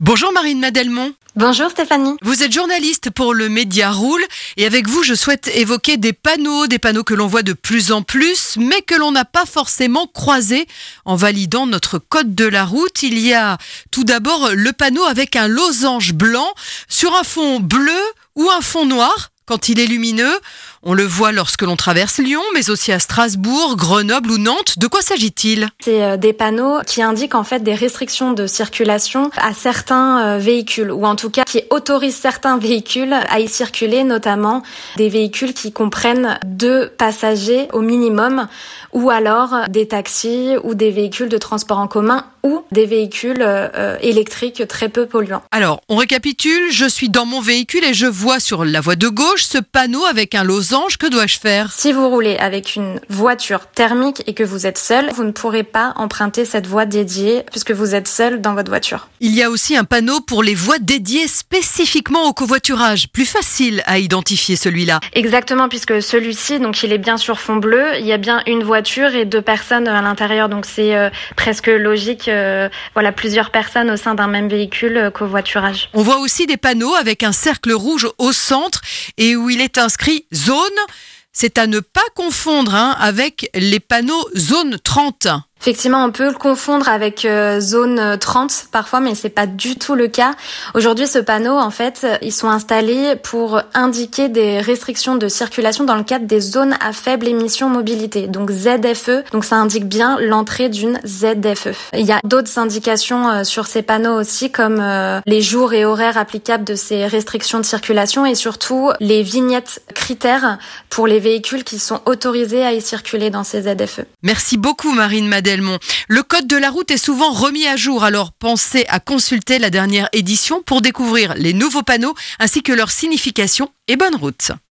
Bonjour Marine Madelmont. Bonjour Stéphanie. Vous êtes journaliste pour le Média Roule et avec vous je souhaite évoquer des panneaux, des panneaux que l'on voit de plus en plus mais que l'on n'a pas forcément croisés en validant notre code de la route. Il y a tout d'abord le panneau avec un losange blanc sur un fond bleu ou un fond noir quand il est lumineux. On le voit lorsque l'on traverse Lyon, mais aussi à Strasbourg, Grenoble ou Nantes. De quoi s'agit-il? C'est euh, des panneaux qui indiquent en fait des restrictions de circulation à certains euh, véhicules, ou en tout cas qui autorisent certains véhicules à y circuler, notamment des véhicules qui comprennent deux passagers au minimum, ou alors des taxis ou des véhicules de transport en commun ou des véhicules euh, électriques très peu polluants. Alors, on récapitule, je suis dans mon véhicule et je vois sur la voie de gauche ce panneau avec un losange, que dois-je faire? Si vous roulez avec une voiture thermique et que vous êtes seul, vous ne pourrez pas emprunter cette voie dédiée puisque vous êtes seul dans votre voiture. Il y a aussi un panneau pour les voies dédiées spécifiquement au covoiturage. Plus facile à identifier celui-là. Exactement, puisque celui-ci, donc il est bien sur fond bleu, il y a bien une voiture et deux personnes à l'intérieur, donc c'est euh, presque logique. Euh, voilà, plusieurs personnes au sein d'un même véhicule euh, covoiturage. On voit aussi des panneaux avec un cercle rouge au centre et où il est inscrit zone. C'est à ne pas confondre hein, avec les panneaux zone 30. Effectivement, on peut le confondre avec euh, zone 30 parfois, mais c'est pas du tout le cas. Aujourd'hui, ce panneau, en fait, ils sont installés pour indiquer des restrictions de circulation dans le cadre des zones à faible émission mobilité, donc ZFE. Donc ça indique bien l'entrée d'une ZFE. Il y a d'autres indications euh, sur ces panneaux aussi, comme euh, les jours et horaires applicables de ces restrictions de circulation et surtout les vignettes pour les véhicules qui sont autorisés à y circuler dans ces ZFE. Merci beaucoup, Marine Madé. Le code de la route est souvent remis à jour, alors pensez à consulter la dernière édition pour découvrir les nouveaux panneaux ainsi que leur signification et bonne route.